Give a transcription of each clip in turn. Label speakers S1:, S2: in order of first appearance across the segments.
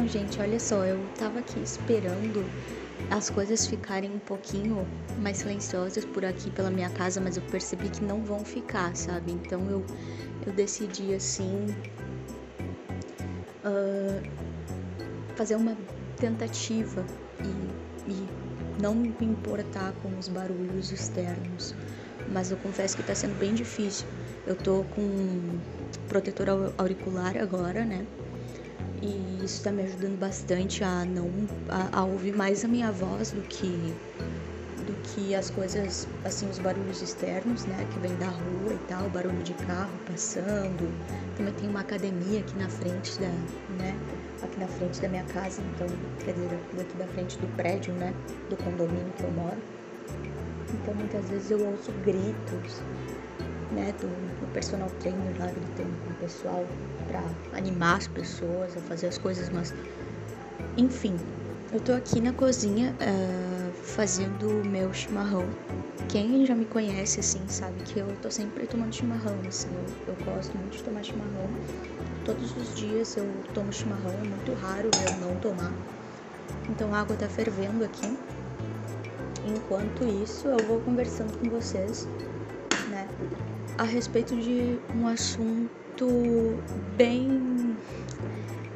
S1: Então, gente, olha só, eu tava aqui esperando as coisas ficarem um pouquinho mais silenciosas por aqui pela minha casa, mas eu percebi que não vão ficar, sabe? Então eu, eu decidi assim uh, fazer uma tentativa e, e não me importar com os barulhos externos. Mas eu confesso que tá sendo bem difícil. Eu tô com protetor auricular agora, né? E isso está me ajudando bastante a não a, a, ouvir mais a minha voz do que do que as coisas assim os barulhos externos, né, que vem da rua e tal, barulho de carro passando. Também tem uma academia aqui na frente da, né, aqui na frente da minha casa, então, quer dizer, daqui da frente do prédio, né, do condomínio que eu moro. Então, muitas vezes eu ouço gritos, né, do, do personal trainer lá gritando com o pessoal para animar as pessoas a fazer as coisas, mas enfim, eu tô aqui na cozinha uh, fazendo o meu chimarrão. Quem já me conhece assim sabe que eu tô sempre tomando chimarrão, assim, eu, eu gosto muito de tomar chimarrão. Todos os dias eu tomo chimarrão, é muito raro eu não tomar. Então a água tá fervendo aqui. Enquanto isso, eu vou conversando com vocês, a respeito de um assunto bem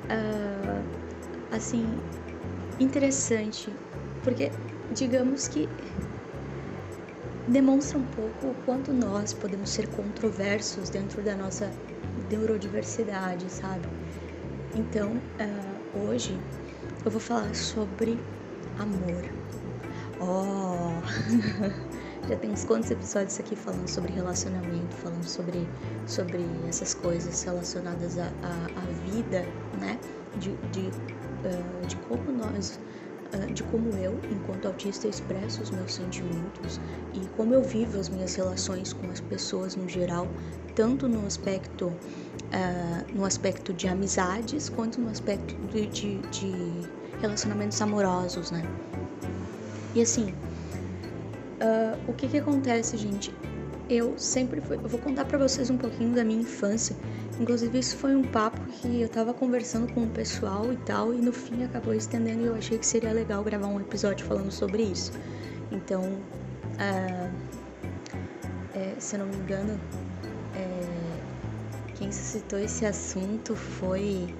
S1: uh, assim interessante, porque digamos que demonstra um pouco o quanto nós podemos ser controversos dentro da nossa neurodiversidade, sabe? Então, uh, hoje eu vou falar sobre amor. Oh! Já tem quantos episódios aqui falando sobre relacionamento, falando sobre, sobre essas coisas relacionadas à, à, vida, né? De, de, uh, de como nós, uh, de como eu, enquanto autista, expresso os meus sentimentos e como eu vivo as minhas relações com as pessoas no geral, tanto no aspecto, uh, no aspecto de amizades quanto no aspecto de, de, de relacionamentos amorosos, né? E assim, Uh, o que que acontece, gente? Eu sempre fui. Eu vou contar para vocês um pouquinho da minha infância. Inclusive, isso foi um papo que eu tava conversando com o pessoal e tal, e no fim acabou estendendo e eu achei que seria legal gravar um episódio falando sobre isso. Então, uh, é, se eu não me engano, é, quem citou esse assunto foi.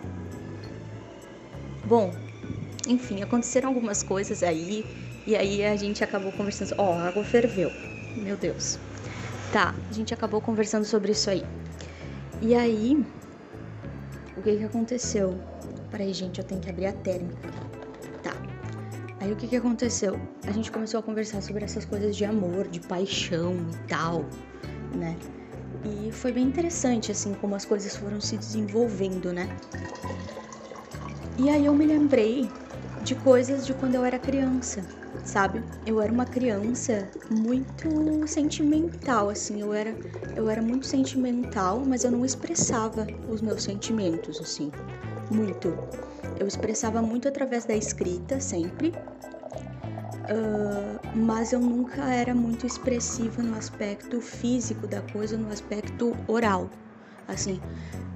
S1: Bom, enfim, aconteceram algumas coisas aí e aí a gente acabou conversando. Ó, oh, a água ferveu. Meu Deus. Tá, a gente acabou conversando sobre isso aí. E aí, o que que aconteceu? Peraí, gente, eu tenho que abrir a térmica. Tá. Aí o que que aconteceu? A gente começou a conversar sobre essas coisas de amor, de paixão e tal, né? E foi bem interessante, assim, como as coisas foram se desenvolvendo, né? E aí eu me lembrei de coisas de quando eu era criança sabe? Eu era uma criança muito sentimental, assim, eu era eu era muito sentimental, mas eu não expressava os meus sentimentos, assim, muito. Eu expressava muito através da escrita, sempre, uh, mas eu nunca era muito expressiva no aspecto físico da coisa, no aspecto oral, assim.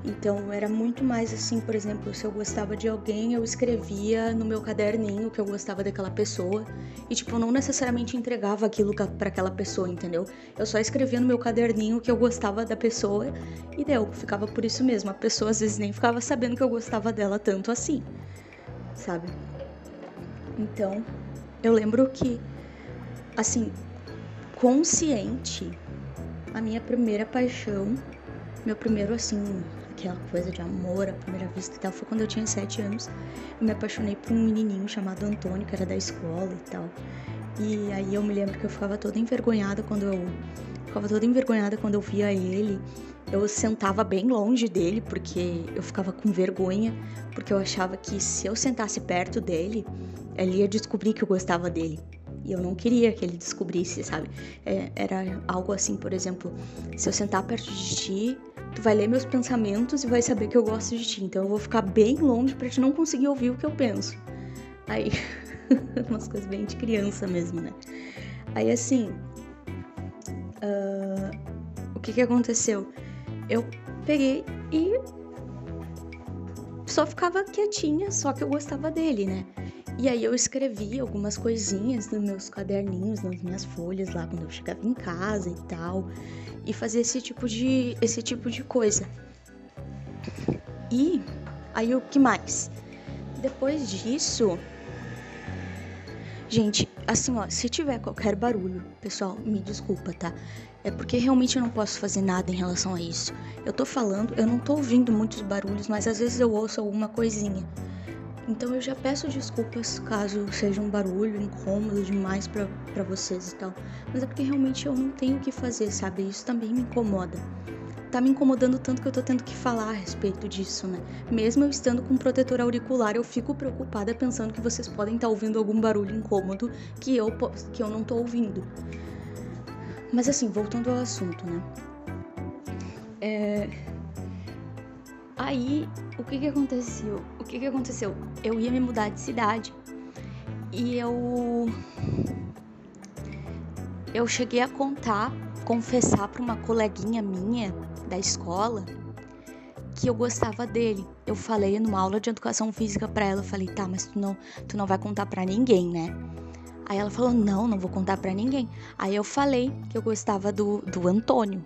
S1: Então era muito mais assim, por exemplo, se eu gostava de alguém, eu escrevia no meu caderninho que eu gostava daquela pessoa e tipo, eu não necessariamente entregava aquilo para aquela pessoa, entendeu? Eu só escrevia no meu caderninho que eu gostava da pessoa e deu, ficava por isso mesmo. A pessoa às vezes nem ficava sabendo que eu gostava dela tanto assim, sabe? Então, eu lembro que assim, consciente, a minha primeira paixão, meu primeiro assim, aquela coisa de amor à primeira vista e tal, foi quando eu tinha sete anos. Eu me apaixonei por um menininho chamado Antônio, que era da escola e tal. E aí eu me lembro que eu ficava toda envergonhada quando eu ficava toda envergonhada quando eu via ele. Eu sentava bem longe dele porque eu ficava com vergonha, porque eu achava que se eu sentasse perto dele, ele ia descobrir que eu gostava dele. E eu não queria que ele descobrisse, sabe? É, era algo assim, por exemplo, se eu sentar perto de ti, tu vai ler meus pensamentos e vai saber que eu gosto de ti. Então eu vou ficar bem longe para te não conseguir ouvir o que eu penso. Aí, umas coisas bem de criança mesmo, né? Aí assim, uh, o que que aconteceu? Eu peguei e só ficava quietinha, só que eu gostava dele, né? E aí eu escrevi algumas coisinhas nos meus caderninhos, nas minhas folhas lá quando eu chegava em casa e tal, e fazia esse tipo de esse tipo de coisa. E aí o que mais? Depois disso, gente, assim, ó, se tiver qualquer barulho, pessoal, me desculpa, tá? É porque realmente eu não posso fazer nada em relação a isso. Eu tô falando, eu não tô ouvindo muitos barulhos, mas às vezes eu ouço alguma coisinha. Então eu já peço desculpas caso seja um barulho incômodo demais para vocês e tal. Mas é porque realmente eu não tenho o que fazer, sabe? Isso também me incomoda tá me incomodando tanto que eu tô tendo que falar a respeito disso, né? Mesmo eu estando com protetor auricular, eu fico preocupada pensando que vocês podem estar tá ouvindo algum barulho incômodo que eu, que eu não tô ouvindo. Mas assim, voltando ao assunto, né? É... Aí, o que que aconteceu? O que que aconteceu? Eu ia me mudar de cidade e eu eu cheguei a contar, confessar para uma coleguinha minha da escola que eu gostava dele. Eu falei numa aula de educação física para ela, eu falei: "Tá, mas tu não, tu não vai contar para ninguém, né?" Aí ela falou: "Não, não vou contar para ninguém". Aí eu falei que eu gostava do, do Antônio.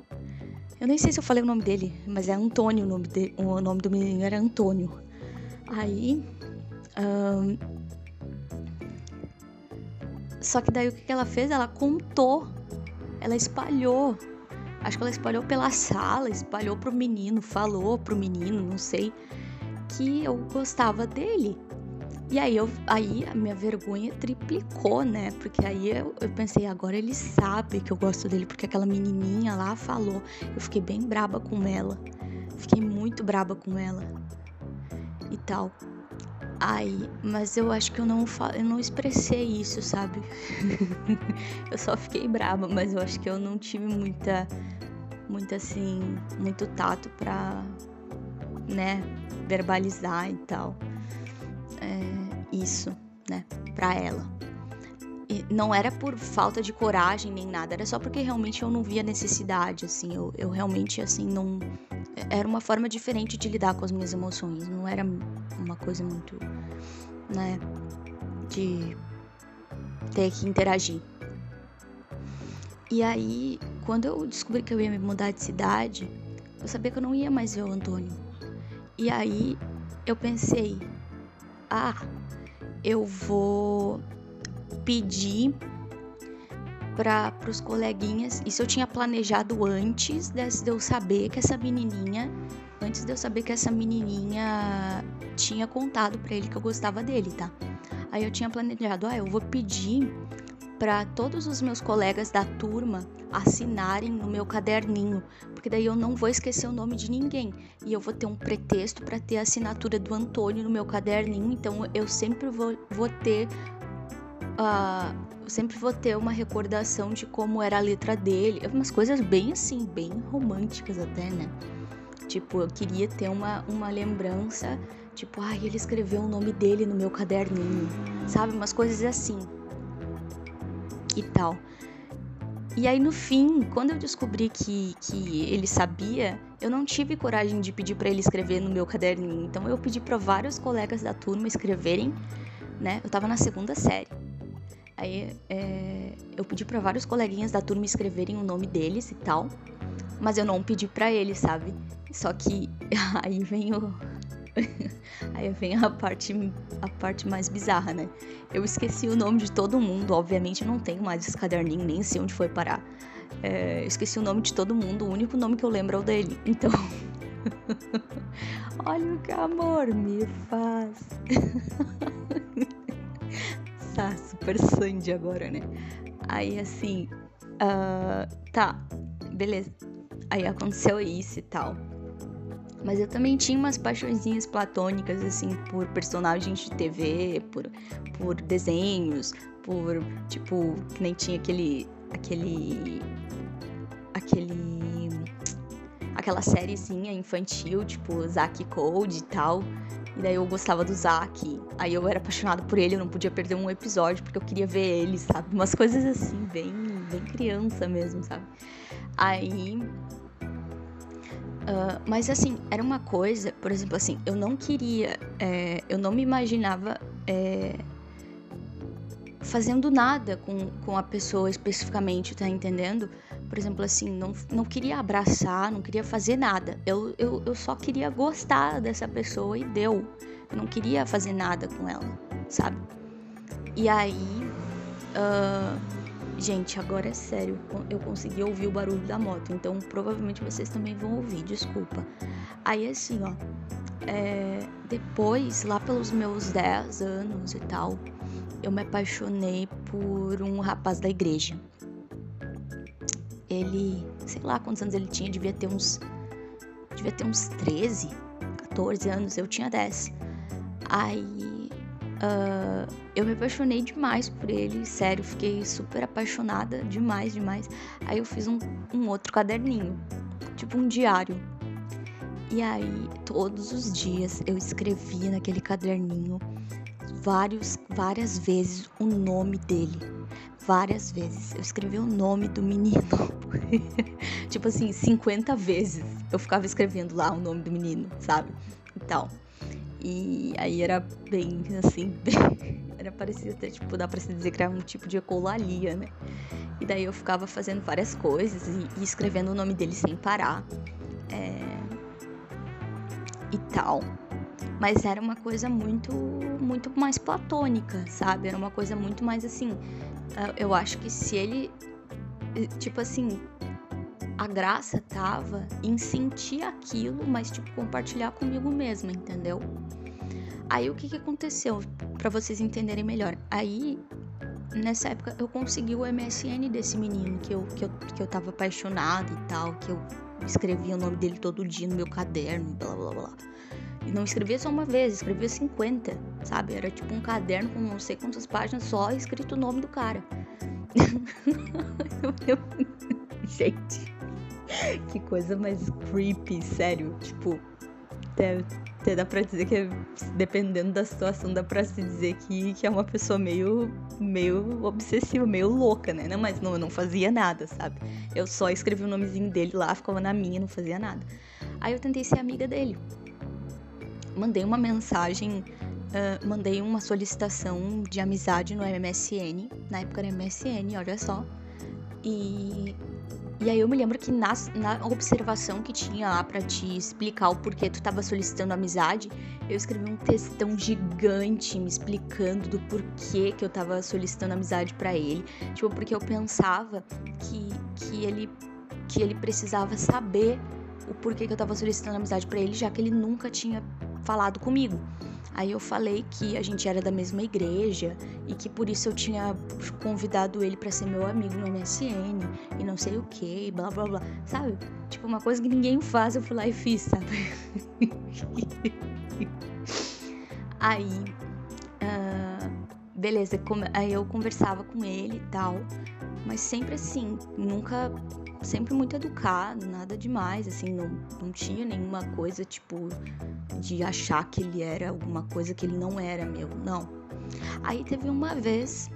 S1: Eu nem sei se eu falei o nome dele, mas é Antônio o nome dele, o nome do menino era Antônio. Aí só que daí o que ela fez? Ela contou, ela espalhou Acho que ela espalhou pela sala, espalhou pro menino, falou pro menino, não sei, que eu gostava dele. E aí, eu, aí a minha vergonha triplicou, né? Porque aí eu, eu, pensei, agora ele sabe que eu gosto dele, porque aquela menininha lá falou. Eu fiquei bem braba com ela. Fiquei muito braba com ela. E tal. Aí, mas eu acho que eu não, eu não expressei isso, sabe? eu só fiquei braba, mas eu acho que eu não tive muita, muito assim, muito tato pra, né, verbalizar e tal. É, isso, né, pra ela. E não era por falta de coragem nem nada, era só porque realmente eu não via necessidade, assim, eu, eu realmente, assim, não era uma forma diferente de lidar com as minhas emoções. Não era uma coisa muito, né, de ter que interagir. E aí, quando eu descobri que eu ia me mudar de cidade, eu sabia que eu não ia mais ver o Antônio. E aí eu pensei, ah, eu vou pedir para os coleguinhas. Isso eu tinha planejado antes de eu saber que essa menininha, antes de eu saber que essa menininha tinha contado para ele que eu gostava dele, tá? Aí eu tinha planejado, ah, eu vou pedir para todos os meus colegas da turma assinarem no meu caderninho, porque daí eu não vou esquecer o nome de ninguém e eu vou ter um pretexto para ter a assinatura do Antônio no meu caderninho, então eu sempre vou, vou ter uh, sempre vou ter uma recordação de como era a letra dele. Umas coisas bem assim, bem românticas até, né? Tipo, eu queria ter uma, uma lembrança, tipo, ai, ele escreveu o nome dele no meu caderninho, sabe? Umas coisas assim. E tal. E aí no fim, quando eu descobri que, que ele sabia, eu não tive coragem de pedir para ele escrever no meu caderninho. Então eu pedi para vários colegas da turma escreverem, né? Eu tava na segunda série. Aí é, eu pedi para vários coleguinhas da turma escreverem o nome deles e tal, mas eu não pedi para eles, sabe? Só que aí vem o aí vem a parte a parte mais bizarra, né? Eu esqueci o nome de todo mundo, obviamente não tenho mais esse caderninho, nem sei onde foi parar. É, esqueci o nome de todo mundo, o único nome que eu lembro é o dele. Então, olha o que amor me faz. tá super Sandy agora, né? Aí assim, uh, tá, beleza. Aí aconteceu isso e tal. Mas eu também tinha umas paixõezinhas platônicas, assim, por personagens de TV, por, por desenhos, por, tipo, que nem tinha aquele. aquele. aquele. aquela sériezinha infantil, tipo, Zack Code e tal. E daí eu gostava do Zack. Aí eu era apaixonada por ele, eu não podia perder um episódio porque eu queria ver ele, sabe? Umas coisas assim, bem, bem criança mesmo, sabe? Aí. Uh, mas assim, era uma coisa, por exemplo, assim, eu não queria, é, eu não me imaginava é, fazendo nada com, com a pessoa especificamente, tá entendendo? Por exemplo, assim, não, não queria abraçar, não queria fazer nada. Eu, eu, eu só queria gostar dessa pessoa e deu. Eu não queria fazer nada com ela, sabe? E aí. Uh, Gente, agora é sério, eu consegui ouvir o barulho da moto, então provavelmente vocês também vão ouvir, desculpa. Aí assim, ó, é, depois, lá pelos meus 10 anos e tal, eu me apaixonei por um rapaz da igreja. Ele, sei lá quantos anos ele tinha, devia ter uns. Devia ter uns 13, 14 anos, eu tinha 10. Aí. Uh, eu me apaixonei demais por ele, sério, fiquei super apaixonada, demais, demais. Aí eu fiz um, um outro caderninho, tipo um diário. E aí, todos os dias eu escrevia naquele caderninho vários, várias vezes o nome dele. Várias vezes. Eu escrevi o nome do menino. tipo assim, 50 vezes eu ficava escrevendo lá o nome do menino, sabe? Então. E aí era bem assim, bem, era parecido até, tipo, dá pra se dizer que era um tipo de ecolalia, né? E daí eu ficava fazendo várias coisas e, e escrevendo o nome dele sem parar. É... E tal. Mas era uma coisa muito, muito mais platônica, sabe? Era uma coisa muito mais assim. Ah, eu acho que se ele, tipo assim, a graça tava em sentir aquilo, mas tipo compartilhar comigo mesma, entendeu? Aí o que que aconteceu para vocês entenderem melhor? Aí nessa época eu consegui o MSN desse menino que eu, que eu, que eu tava apaixonada e tal, que eu escrevia o nome dele todo dia no meu caderno blá blá blá. E não escrevia só uma vez, escrevia 50, sabe? Era tipo um caderno com não sei quantas páginas só escrito o nome do cara. Gente, que coisa mais creepy, sério. Tipo, até, até dá pra dizer que, dependendo da situação, dá pra se dizer que, que é uma pessoa meio, meio obsessiva, meio louca, né? Não, mas não, eu não fazia nada, sabe? Eu só escrevi o nomezinho dele lá, ficava na minha, não fazia nada. Aí eu tentei ser amiga dele mandei uma mensagem, uh, mandei uma solicitação de amizade no MSN, na época era MSN, olha só. E, e aí eu me lembro que na, na observação que tinha lá para te explicar o porquê tu tava solicitando amizade, eu escrevi um textão gigante me explicando do porquê que eu tava solicitando amizade para ele. Tipo, porque eu pensava que, que ele que ele precisava saber o porquê que eu tava solicitando amizade para ele, já que ele nunca tinha falado comigo. Aí eu falei que a gente era da mesma igreja e que por isso eu tinha convidado ele para ser meu amigo no MSN e não sei o que, blá blá blá, sabe? Tipo, uma coisa que ninguém faz, eu fui lá e fiz, sabe? aí, uh, beleza, aí eu conversava com ele e tal, mas sempre assim, nunca sempre muito educado, nada demais, assim, não, não tinha nenhuma coisa, tipo, de achar que ele era alguma coisa que ele não era meu, não. Aí teve uma vez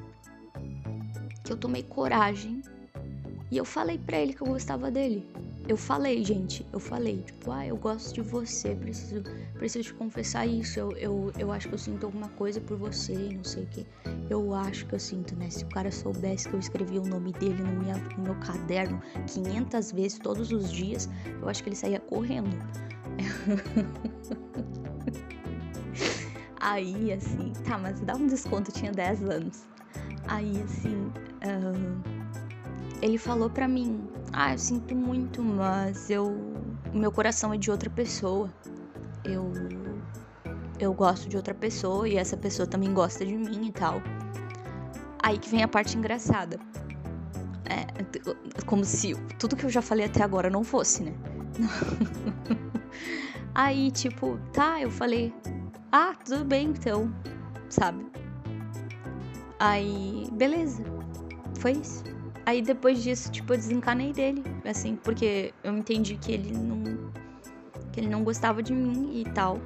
S1: que eu tomei coragem e eu falei pra ele que eu gostava dele. Eu falei, gente, eu falei, tipo, ah, eu gosto de você, preciso, preciso te confessar isso. Eu, eu, eu acho que eu sinto alguma coisa por você, não sei o que. Eu acho que eu sinto, né? Se o cara soubesse que eu escrevi o nome dele no, minha, no meu caderno 500 vezes todos os dias, eu acho que ele saía correndo. Aí, assim, tá, mas dá um desconto, tinha 10 anos. Aí, assim, uh, ele falou pra mim: Ah, eu sinto muito, mas eu. Meu coração é de outra pessoa. Eu. Eu gosto de outra pessoa e essa pessoa também gosta de mim e tal. Aí que vem a parte engraçada. É, como se tudo que eu já falei até agora não fosse, né? Aí, tipo, tá, eu falei, ah, tudo bem então, sabe? Aí, beleza. Foi isso. Aí depois disso, tipo, eu desencanei dele, assim, porque eu entendi que ele não que ele não gostava de mim e tal.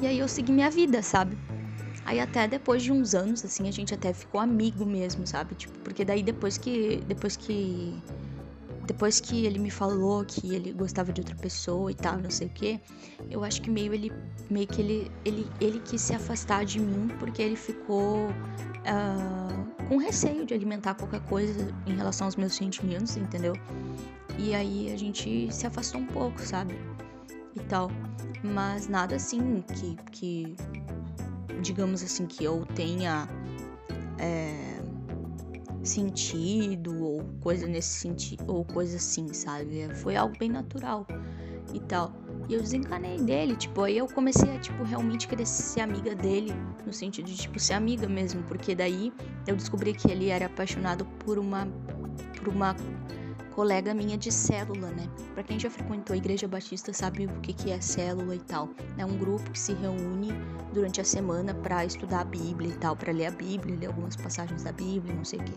S1: E aí eu segui minha vida, sabe? Aí até depois de uns anos, assim, a gente até ficou amigo mesmo, sabe? Tipo, porque daí depois que depois que depois que ele me falou que ele gostava de outra pessoa e tal, não sei o que, eu acho que meio ele meio que ele ele, ele quis se afastar de mim porque ele ficou uh, com receio de alimentar qualquer coisa em relação aos meus sentimentos, entendeu? E aí a gente se afastou um pouco, sabe? E tal. Mas nada assim que, que digamos assim, que eu tenha é, sentido ou coisa nesse sentido, ou coisa assim, sabe? Foi algo bem natural e tal. E eu desencanei dele, tipo, aí eu comecei a, tipo, realmente querer ser amiga dele, no sentido de, tipo, ser amiga mesmo, porque daí eu descobri que ele era apaixonado por uma, por uma colega minha de célula, né? Para quem já frequentou a Igreja Batista sabe o que, que é célula e tal. É um grupo que se reúne durante a semana para estudar a Bíblia e tal, para ler a Bíblia, ler algumas passagens da Bíblia, não sei o quê.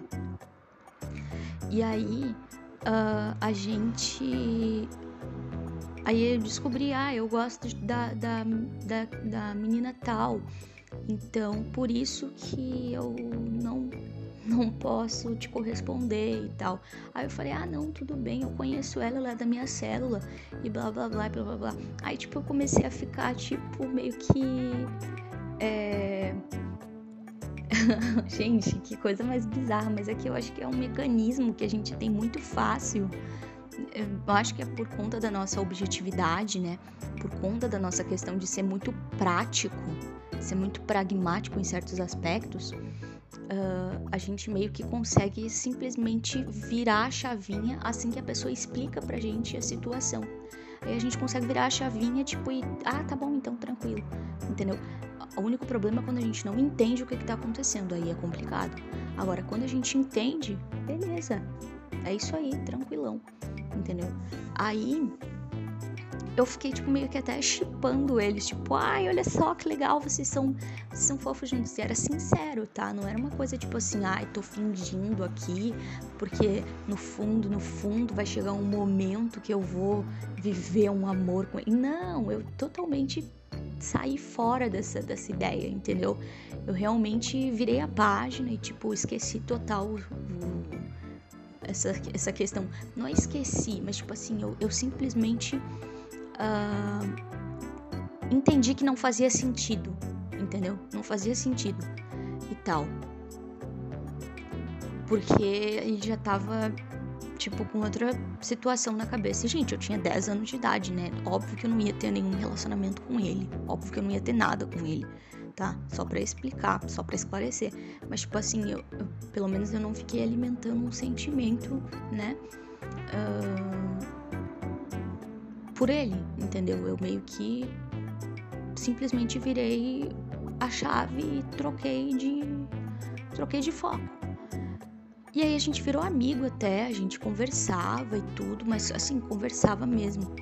S1: E aí uh, a gente Aí eu descobri, ah, eu gosto da, da, da, da menina tal. Então, por isso que eu não não posso te corresponder e tal. Aí eu falei, ah, não, tudo bem, eu conheço ela, ela é da minha célula e blá blá blá blá blá blá. Aí, tipo, eu comecei a ficar, tipo, meio que. É... gente, que coisa mais bizarra, mas é que eu acho que é um mecanismo que a gente tem muito fácil. Eu acho que é por conta da nossa objetividade, né? Por conta da nossa questão de ser muito prático, ser muito pragmático em certos aspectos uh, a gente meio que consegue simplesmente virar a chavinha assim que a pessoa explica pra gente a situação. Aí a gente consegue virar a chavinha, tipo, e. Ah, tá bom, então, tranquilo. Entendeu? O único problema é quando a gente não entende o que, que tá acontecendo. Aí é complicado. Agora, quando a gente entende, beleza. É isso aí, tranquilão. Entendeu? Aí eu fiquei, tipo, meio que até chipando eles, tipo, ai, olha só que legal, vocês são, vocês são fofos juntos. E era sincero, tá? Não era uma coisa tipo assim, ai, tô fingindo aqui, porque no fundo, no fundo vai chegar um momento que eu vou viver um amor com ele. Não, eu totalmente saí fora dessa, dessa ideia, entendeu? Eu realmente virei a página e, tipo, esqueci total o, essa, essa questão. Não esqueci, mas, tipo assim, eu, eu simplesmente uh, entendi que não fazia sentido, entendeu? Não fazia sentido e tal. Porque ele já tava, tipo, com outra situação na cabeça. E, gente, eu tinha 10 anos de idade, né? Óbvio que eu não ia ter nenhum relacionamento com ele. Óbvio que eu não ia ter nada com ele, tá? Só para explicar, só para esclarecer. Mas, tipo assim, eu, eu, pelo menos eu não fiquei alimentando um sentimento, né? Uh, por ele, entendeu? Eu meio que simplesmente virei a chave e troquei de troquei de foco. E aí a gente virou amigo até, a gente conversava e tudo, mas assim, conversava mesmo.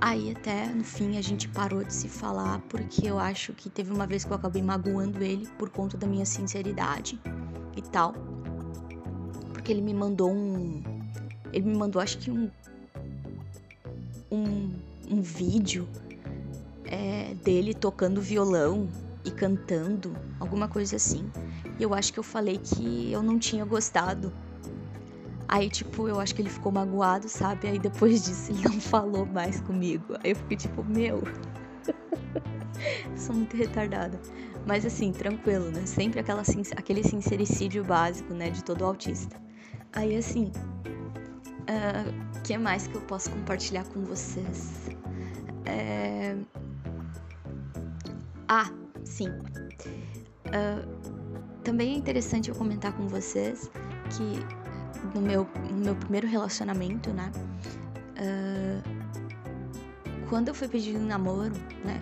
S1: Aí até no fim a gente parou de se falar porque eu acho que teve uma vez que eu acabei magoando ele por conta da minha sinceridade e tal. Porque ele me mandou um ele me mandou acho que um um, um vídeo é, dele tocando violão e cantando, alguma coisa assim. E eu acho que eu falei que eu não tinha gostado. Aí, tipo, eu acho que ele ficou magoado, sabe? Aí depois disso ele não falou mais comigo. Aí eu fiquei tipo, meu. Sou muito retardada. Mas assim, tranquilo, né? Sempre aquela, aquele sincericídio básico, né? De todo autista. Aí assim, uh, que mais que eu posso compartilhar com vocês? É... Ah, sim. Uh, também é interessante eu comentar com vocês que no meu, no meu primeiro relacionamento, né? Uh, quando eu fui pedir um namoro, né?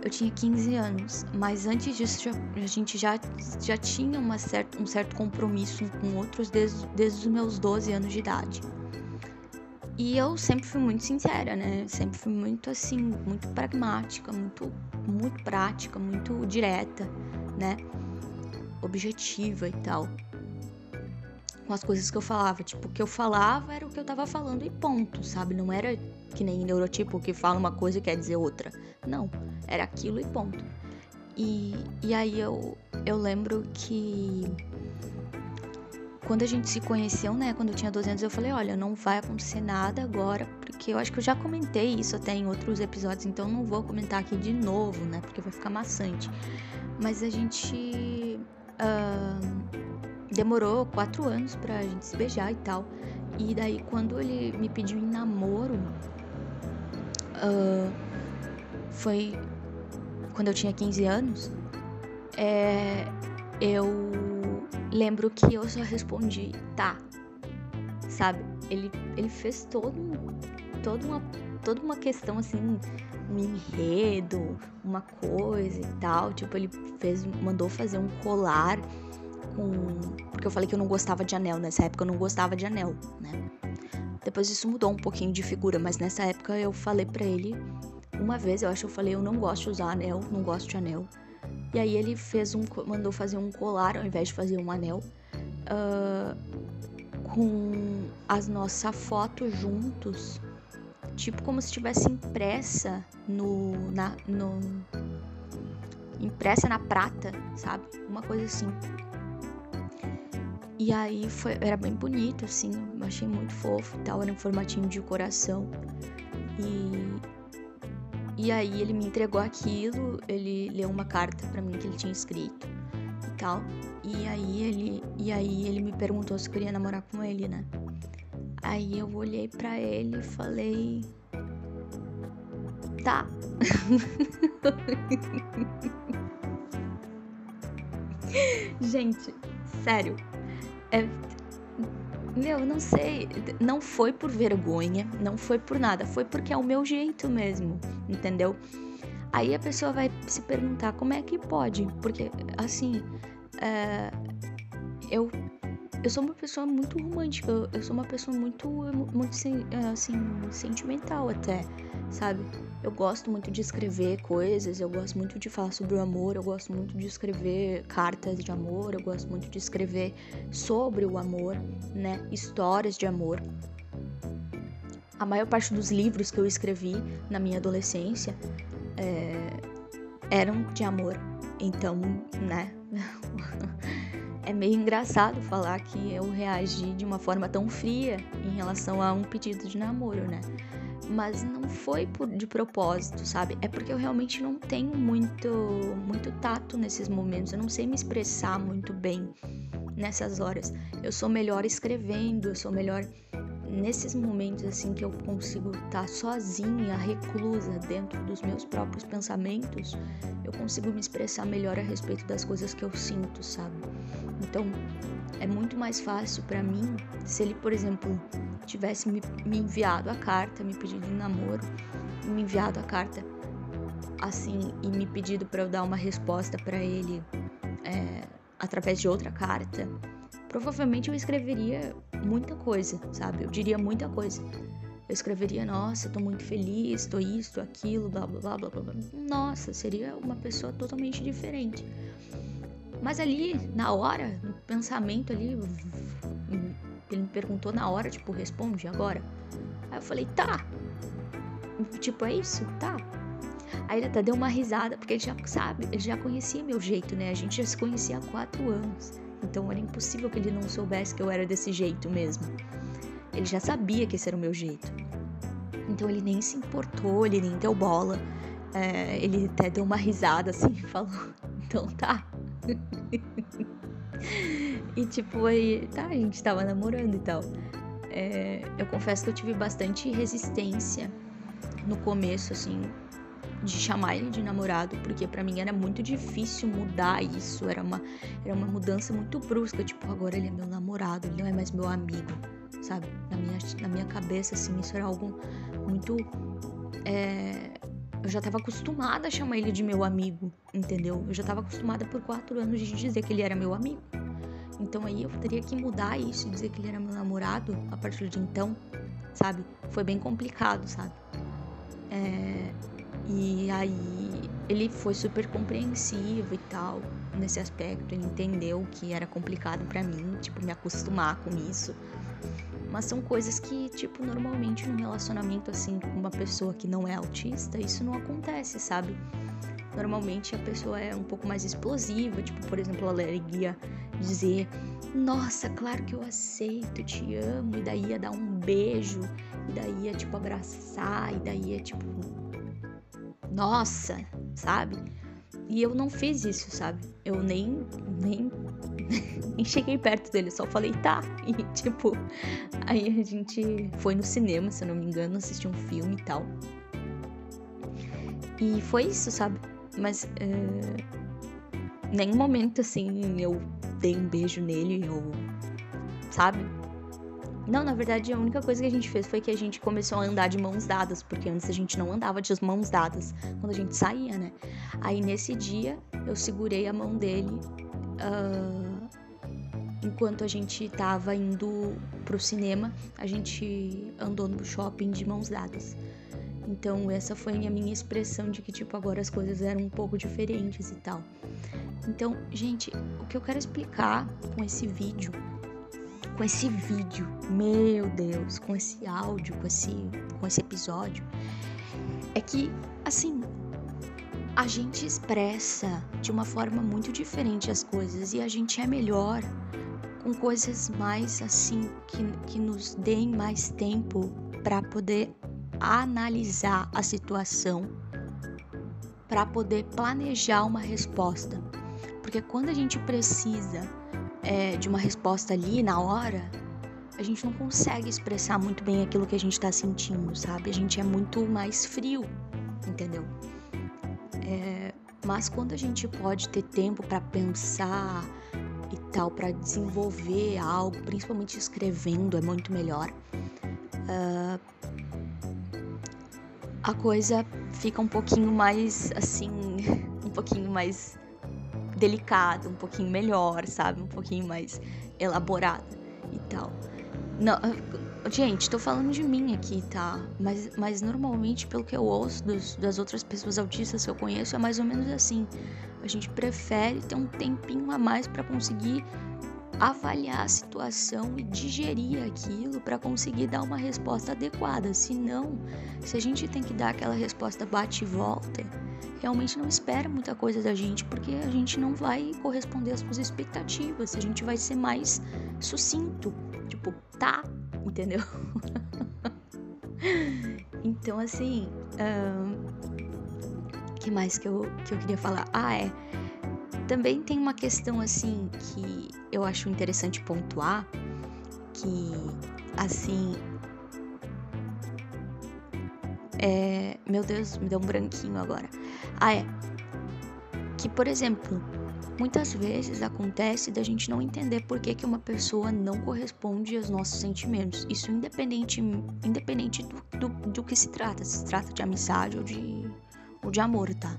S1: eu tinha 15 anos, mas antes disso a gente já, já tinha uma certa, um certo compromisso com outros desde, desde os meus 12 anos de idade. E eu sempre fui muito sincera, né? Sempre fui muito assim, muito pragmática, muito, muito prática, muito direta, né? Objetiva e tal com as coisas que eu falava. Tipo, o que eu falava era o que eu tava falando e ponto, sabe? Não era que nem neurotipo que fala uma coisa e quer dizer outra. Não, era aquilo e ponto. E, e aí eu, eu lembro que quando a gente se conheceu, né, quando eu tinha 12 anos, eu falei, olha, não vai acontecer nada agora, porque eu acho que eu já comentei isso até em outros episódios, então não vou comentar aqui de novo, né, porque vai ficar maçante. Mas a gente uh, demorou quatro anos pra gente se beijar e tal. E daí, quando ele me pediu em namoro, uh, foi quando eu tinha 15 anos, é, eu lembro que eu só respondi tá, sabe? Ele, ele fez todo, todo uma, toda uma questão assim, um enredo, uma coisa e tal. Tipo, ele fez, mandou fazer um colar com. Porque eu falei que eu não gostava de anel. Nessa época eu não gostava de anel, né? Depois isso mudou um pouquinho de figura, mas nessa época eu falei para ele uma vez, eu acho que eu falei, eu não gosto de usar anel, não gosto de anel. E aí ele fez um, mandou fazer um colar ao invés de fazer um anel, uh, com as nossa foto juntos, tipo como se estivesse impressa no, na, no, impressa na prata, sabe? Uma coisa assim. E aí foi, era bem bonito, assim, achei muito fofo e tal, era um formatinho de coração. E e aí ele me entregou aquilo, ele leu uma carta para mim que ele tinha escrito e tal. E aí ele, e aí ele me perguntou se eu queria namorar com ele, né? Aí eu olhei para ele e falei: "Tá". Gente, sério. É, meu, não sei. Não foi por vergonha, não foi por nada. Foi porque é o meu jeito mesmo, entendeu? Aí a pessoa vai se perguntar como é que pode. Porque, assim, é, eu, eu sou uma pessoa muito romântica. Eu sou uma pessoa muito, muito assim, sentimental até, sabe? Eu gosto muito de escrever coisas, eu gosto muito de falar sobre o amor, eu gosto muito de escrever cartas de amor, eu gosto muito de escrever sobre o amor, né? Histórias de amor. A maior parte dos livros que eu escrevi na minha adolescência é, eram de amor. Então, né? é meio engraçado falar que eu reagi de uma forma tão fria em relação a um pedido de namoro, né? Mas não foi por, de propósito, sabe? É porque eu realmente não tenho muito, muito tato nesses momentos, eu não sei me expressar muito bem nessas horas. Eu sou melhor escrevendo, eu sou melhor nesses momentos assim que eu consigo estar sozinha, reclusa dentro dos meus próprios pensamentos, eu consigo me expressar melhor a respeito das coisas que eu sinto, sabe? Então, é muito mais fácil para mim se ele, por exemplo, tivesse me, me enviado a carta, me pedido em namoro, me enviado a carta assim e me pedido para eu dar uma resposta para ele é, através de outra carta, provavelmente eu escreveria muita coisa, sabe? Eu diria muita coisa. Eu escreveria, nossa, tô muito feliz, tô isso, aquilo, blá blá blá blá blá. Nossa, seria uma pessoa totalmente diferente. Mas ali, na hora, no pensamento ali, ele me perguntou na hora, tipo, responde agora. Aí eu falei, tá. Tipo, é isso? Tá. Aí ele até deu uma risada, porque ele já sabe, ele já conhecia meu jeito, né? A gente já se conhecia há quatro anos. Então era impossível que ele não soubesse que eu era desse jeito mesmo. Ele já sabia que esse era o meu jeito. Então ele nem se importou, ele nem deu bola. É, ele até deu uma risada assim e falou: Então tá. e tipo, aí, tá, a gente tava namorando e tal. É, eu confesso que eu tive bastante resistência no começo, assim, de chamar ele de namorado, porque para mim era muito difícil mudar isso, era uma, era uma mudança muito brusca, tipo, agora ele é meu namorado, ele não é mais meu amigo, sabe? Na minha, na minha cabeça, assim, isso era algo muito. É, eu já tava acostumada a chamar ele de meu amigo, entendeu? Eu já tava acostumada por quatro anos de dizer que ele era meu amigo. Então aí eu teria que mudar isso dizer que ele era meu namorado a partir de então, sabe? Foi bem complicado, sabe? É... E aí ele foi super compreensivo e tal nesse aspecto. Ele entendeu que era complicado para mim, tipo, me acostumar com isso. Mas são coisas que, tipo, normalmente num relacionamento assim com uma pessoa que não é autista, isso não acontece, sabe? normalmente a pessoa é um pouco mais explosiva, tipo, por exemplo, ela ia dizer: Nossa, claro que eu aceito, te amo, e daí ia dar um beijo, e daí ia, tipo, abraçar, e daí ia, tipo, nossa, sabe? E eu não fiz isso, sabe? Eu nem, nem, nem cheguei perto dele, só falei, tá. E tipo, aí a gente foi no cinema, se eu não me engano, assistir um filme e tal. E foi isso, sabe? Mas uh, nenhum momento assim eu dei um beijo nele ou. Sabe? Não, na verdade, a única coisa que a gente fez foi que a gente começou a andar de mãos dadas, porque antes a gente não andava de mãos dadas quando a gente saía, né? Aí nesse dia eu segurei a mão dele uh, enquanto a gente tava indo pro cinema, a gente andou no shopping de mãos dadas. Então essa foi a minha expressão de que tipo agora as coisas eram um pouco diferentes e tal. Então, gente, o que eu quero explicar com esse vídeo com esse vídeo, meu Deus, com esse áudio, com esse, com esse episódio, é que, assim, a gente expressa de uma forma muito diferente as coisas e a gente é melhor com coisas mais assim que, que nos deem mais tempo para poder analisar a situação, para poder planejar uma resposta. Porque quando a gente precisa é, de uma resposta ali na hora, a gente não consegue expressar muito bem aquilo que a gente está sentindo, sabe? A gente é muito mais frio, entendeu? É, mas quando a gente pode ter tempo para pensar e tal, para desenvolver algo, principalmente escrevendo, é muito melhor. Uh, a coisa fica um pouquinho mais assim, um pouquinho mais delicada, um pouquinho melhor, sabe? Um pouquinho mais elaborada e tal. Não, ah, gente, tô falando de mim aqui, tá? Mas, mas normalmente, pelo que eu ouço dos, das outras pessoas autistas que eu conheço, é mais ou menos assim. A gente prefere ter um tempinho a mais para conseguir avaliar a situação e digerir aquilo para conseguir dar uma resposta adequada. Se não, se a gente tem que dar aquela resposta bate e volta, realmente não espera muita coisa da gente, porque a gente não vai corresponder às suas expectativas, a gente vai ser mais sucinto, tipo, tá, entendeu? então, assim, um, que mais que eu, que eu queria falar? Ah, é. Também tem uma questão, assim, que eu acho interessante pontuar, que, assim, é, meu Deus, me deu um branquinho agora. Ah, é. Que, por exemplo, muitas vezes acontece da gente não entender por que, que uma pessoa não corresponde aos nossos sentimentos. Isso independente, independente do, do, do que se trata, se trata de amizade ou de, ou de amor, tá?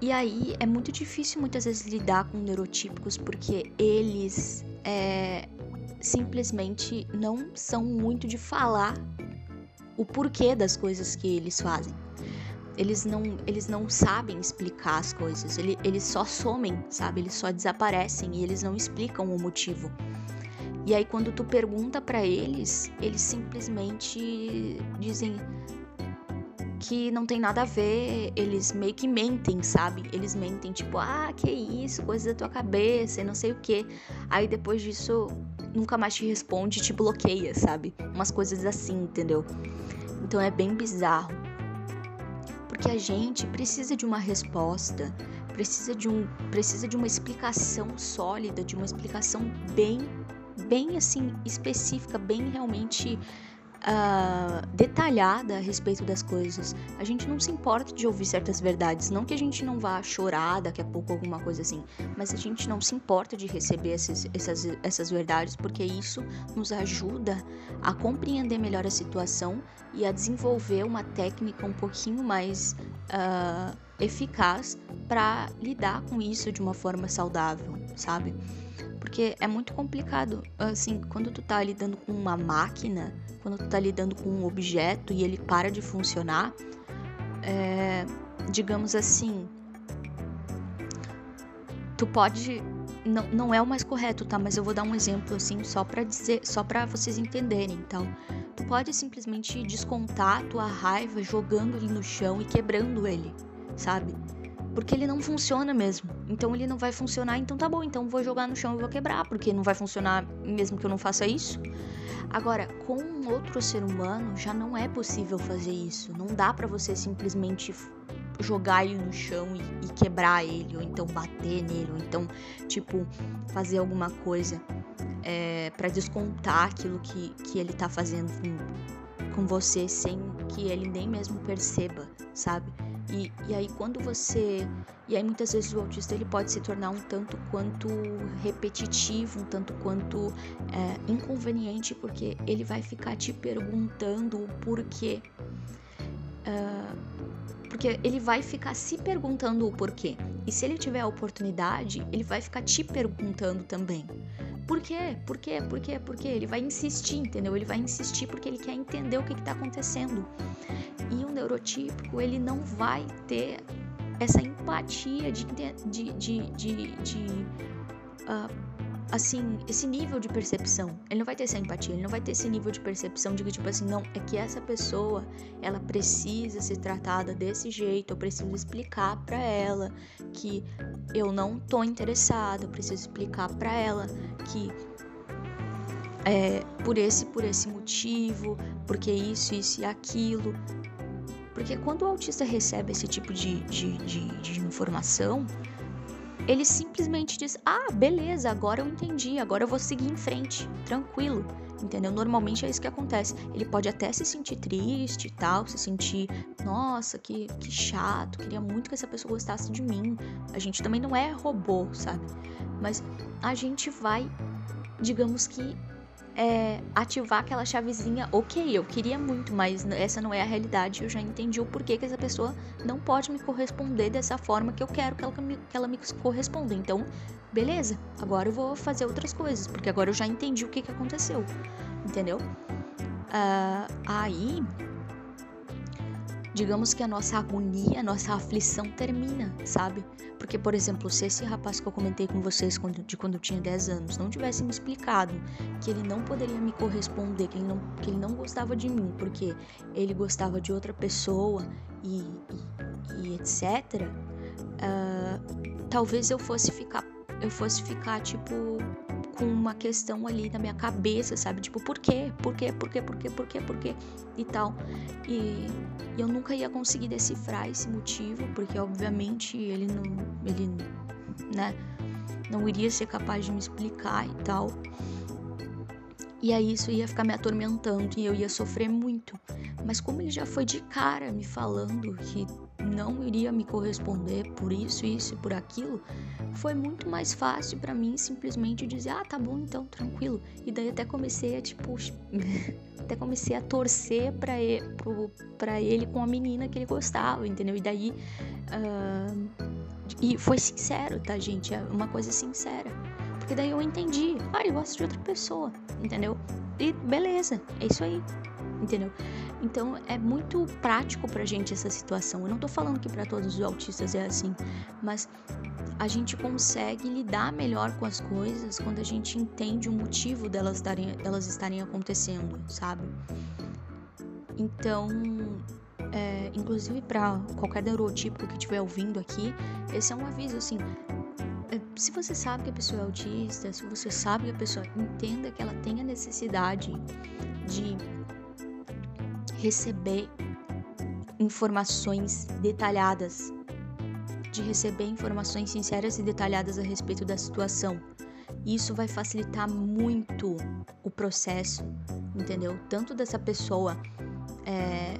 S1: E aí é muito difícil muitas vezes lidar com neurotípicos porque eles é, simplesmente não são muito de falar o porquê das coisas que eles fazem. Eles não, eles não sabem explicar as coisas, eles, eles só somem, sabe? Eles só desaparecem e eles não explicam o motivo. E aí quando tu pergunta para eles, eles simplesmente dizem que não tem nada a ver, eles meio que mentem, sabe? Eles mentem tipo, ah, que isso, coisa da tua cabeça e não sei o que. Aí depois disso, nunca mais te responde, te bloqueia, sabe? Umas coisas assim, entendeu? Então é bem bizarro. Porque a gente precisa de uma resposta, precisa de um, precisa de uma explicação sólida, de uma explicação bem bem assim específica, bem realmente uh, detalhada a respeito das coisas. A gente não se importa de ouvir certas verdades. Não que a gente não vá chorar daqui a pouco, alguma coisa assim. Mas a gente não se importa de receber esses, essas, essas verdades, porque isso nos ajuda a compreender melhor a situação e a desenvolver uma técnica um pouquinho mais uh, eficaz para lidar com isso de uma forma saudável, sabe? Porque é muito complicado, assim, quando tu tá lidando com uma máquina, quando tu tá lidando com um objeto e ele para de funcionar, é, digamos assim, tu pode não, não é o mais correto, tá? Mas eu vou dar um exemplo assim só para dizer, só para vocês entenderem. Então, tu pode simplesmente descontar tua raiva jogando ele no chão e quebrando ele, sabe? Porque ele não funciona mesmo. Então ele não vai funcionar, então tá bom, então vou jogar no chão e vou quebrar, porque não vai funcionar mesmo que eu não faça isso. Agora, com outro ser humano já não é possível fazer isso. Não dá para você simplesmente jogar ele no chão e, e quebrar ele, ou então bater nele, ou então, tipo, fazer alguma coisa é, para descontar aquilo que, que ele tá fazendo com você sem que ele nem mesmo perceba, sabe? E, e aí quando você. E aí muitas vezes o autista ele pode se tornar um tanto quanto repetitivo, um tanto quanto é, inconveniente, porque ele vai ficar te perguntando o porquê. Uh, porque ele vai ficar se perguntando o porquê. E se ele tiver a oportunidade, ele vai ficar te perguntando também. Por quê? Por quê? Por quê? Por quê? Ele vai insistir, entendeu? Ele vai insistir porque ele quer entender o que está acontecendo. Neurotípico, ele não vai ter essa empatia de, de, de, de, de uh, assim, esse nível de percepção. Ele não vai ter essa empatia, ele não vai ter esse nível de percepção de que, tipo assim, não, é que essa pessoa, ela precisa ser tratada desse jeito, eu preciso explicar para ela que eu não tô interessada, eu preciso explicar para ela que é por esse, por esse motivo, porque isso, isso e aquilo. Porque quando o autista recebe esse tipo de, de, de, de informação, ele simplesmente diz: Ah, beleza, agora eu entendi, agora eu vou seguir em frente, tranquilo. Entendeu? Normalmente é isso que acontece. Ele pode até se sentir triste e tal, se sentir, nossa, que, que chato, queria muito que essa pessoa gostasse de mim. A gente também não é robô, sabe? Mas a gente vai, digamos que, é, ativar aquela chavezinha, ok, eu queria muito, mas essa não é a realidade, eu já entendi o porquê que essa pessoa não pode me corresponder dessa forma que eu quero que ela me, que ela me corresponda. Então, beleza, agora eu vou fazer outras coisas, porque agora eu já entendi o que, que aconteceu, entendeu? Uh, aí digamos que a nossa agonia, a nossa aflição termina, sabe? Porque, por exemplo, se esse rapaz que eu comentei com vocês de quando eu tinha 10 anos não tivesse me explicado que ele não poderia me corresponder, que ele não, que ele não gostava de mim, porque ele gostava de outra pessoa e, e, e etc., uh, ah, talvez eu fosse ficar, eu fosse ficar, tipo, com uma questão ali na minha cabeça, sabe? Tipo, por quê? Por quê? Por quê? Por quê? Por quê? Por quê? E tal. E, e eu nunca ia conseguir decifrar esse motivo, porque obviamente ele não. Ele, né? Não iria ser capaz de me explicar e tal. E aí isso ia ficar me atormentando e eu ia sofrer muito. Mas como ele já foi de cara me falando que não iria me corresponder por isso, isso e por aquilo, foi muito mais fácil para mim simplesmente dizer: "Ah, tá bom, então, tranquilo". E daí até comecei a tipo até comecei a torcer para ele, para ele com a menina que ele gostava, entendeu? E daí uh, e foi sincero, tá, gente? É uma coisa sincera. Porque daí eu entendi, ah, ele gosta de outra pessoa, entendeu? E beleza, é isso aí, entendeu? Então é muito prático pra gente essa situação. Eu não tô falando que para todos os autistas é assim, mas a gente consegue lidar melhor com as coisas quando a gente entende o motivo delas estarem, delas estarem acontecendo, sabe? Então, é, inclusive para qualquer neurotípico que estiver ouvindo aqui, esse é um aviso assim se você sabe que a pessoa é autista, se você sabe que a pessoa entenda que ela tem a necessidade de receber informações detalhadas, de receber informações sinceras e detalhadas a respeito da situação. Isso vai facilitar muito o processo, entendeu? Tanto dessa pessoa é,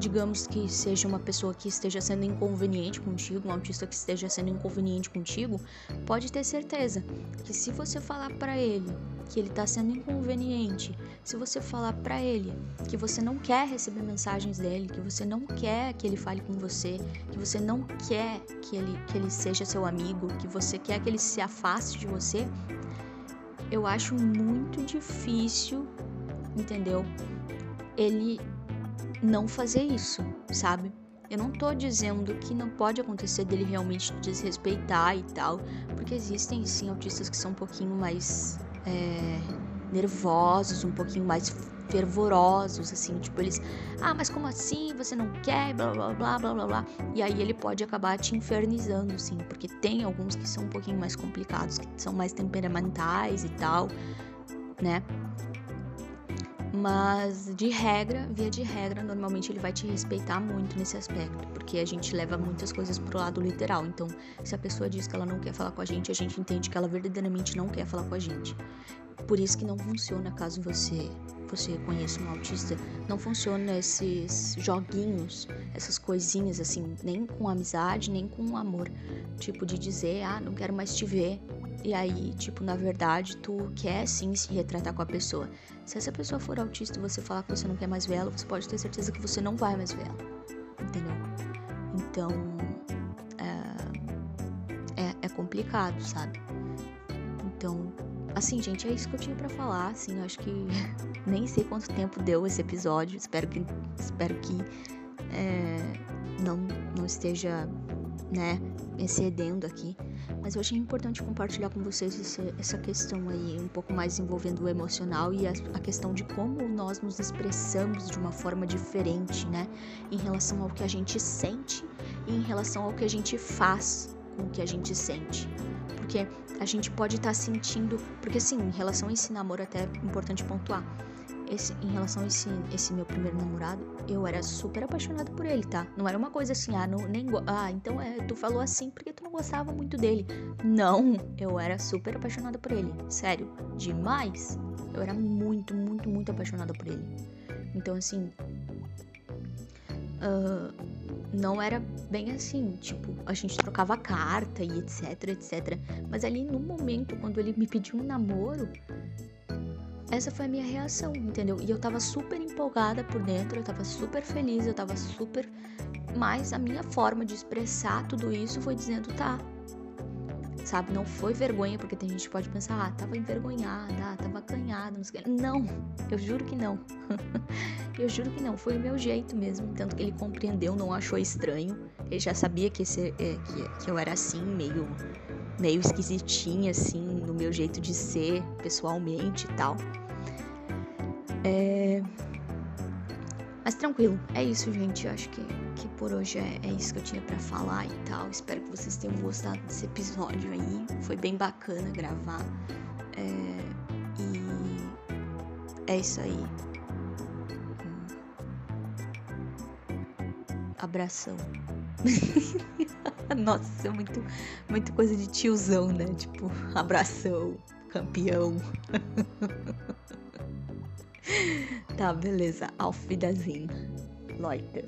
S1: digamos que seja uma pessoa que esteja sendo inconveniente contigo, um autista que esteja sendo inconveniente contigo, pode ter certeza que se você falar para ele que ele está sendo inconveniente, se você falar para ele que você não quer receber mensagens dele, que você não quer que ele fale com você, que você não quer que ele, que ele seja seu amigo, que você quer que ele se afaste de você, eu acho muito difícil, entendeu? Ele não fazer isso, sabe? Eu não tô dizendo que não pode acontecer dele realmente desrespeitar e tal, porque existem sim autistas que são um pouquinho mais. É, nervosos, um pouquinho mais fervorosos, assim, tipo, eles, ah, mas como assim? Você não quer? Blá blá blá blá blá blá. E aí ele pode acabar te infernizando, assim, porque tem alguns que são um pouquinho mais complicados, que são mais temperamentais e tal, né? Mas de regra, via de regra, normalmente ele vai te respeitar muito nesse aspecto, porque a gente leva muitas coisas pro lado literal. Então, se a pessoa diz que ela não quer falar com a gente, a gente entende que ela verdadeiramente não quer falar com a gente. Por isso que não funciona caso você você conheça um autista, não funciona esses joguinhos, essas coisinhas assim, nem com amizade, nem com amor. Tipo de dizer, ah, não quero mais te ver. E aí, tipo, na verdade, tu quer sim se retratar com a pessoa. Se essa pessoa for autista e você falar que você não quer mais ver ela, você pode ter certeza que você não vai mais ver ela. Entendeu? Então, é, é, é complicado, sabe? Então, assim, gente, é isso que eu tinha para falar. Assim, eu acho que nem sei quanto tempo deu esse episódio. Espero que, espero que é, não, não esteja, né, excedendo aqui. Mas eu achei importante compartilhar com vocês esse, essa questão aí, um pouco mais envolvendo o emocional e a, a, questão de como nós nos expressamos de uma forma diferente, né? Em relação ao que a gente sente e em relação ao que a gente faz com o que a gente sente. Porque a gente pode estar tá sentindo. Porque, assim, em relação a esse namoro, até é importante pontuar esse, em relação a esse, esse meu primeiro namorado, eu era super apaixonada por ele, tá? Não era uma coisa assim, ah, não, nem ah, então é, tu falou assim porque tu não gostava muito dele. Não, eu era super apaixonada por ele, sério, demais. Eu era muito, muito, muito apaixonada por ele. Então, assim, uh, não era bem assim, tipo, a gente trocava carta e etc, etc. Mas ali no momento, quando ele me pediu um namoro, essa foi a minha reação, entendeu? E eu tava super empolgada por dentro, eu tava super feliz, eu tava super. Mas a minha forma de expressar tudo isso foi dizendo, tá. Sabe? Não foi vergonha, porque tem gente que pode pensar, ah, tava envergonhada, ah, tava acanhada, não sei o que. Não, eu juro que não. eu juro que não, foi o meu jeito mesmo. Tanto que ele compreendeu, não achou estranho. Ele já sabia que, esse, é, que, que eu era assim, meio meio esquisitinha, assim, no meu jeito de ser pessoalmente e tal. É... Mas tranquilo, é isso, gente. Eu acho que, que por hoje é, é isso que eu tinha para falar e tal. Espero que vocês tenham gostado desse episódio aí. Foi bem bacana gravar. É... E é isso aí. Abração. Nossa, é muito, muito coisa de tiozão, né? Tipo, abração, campeão. tá, beleza. Auf Wiedersehen, Leute.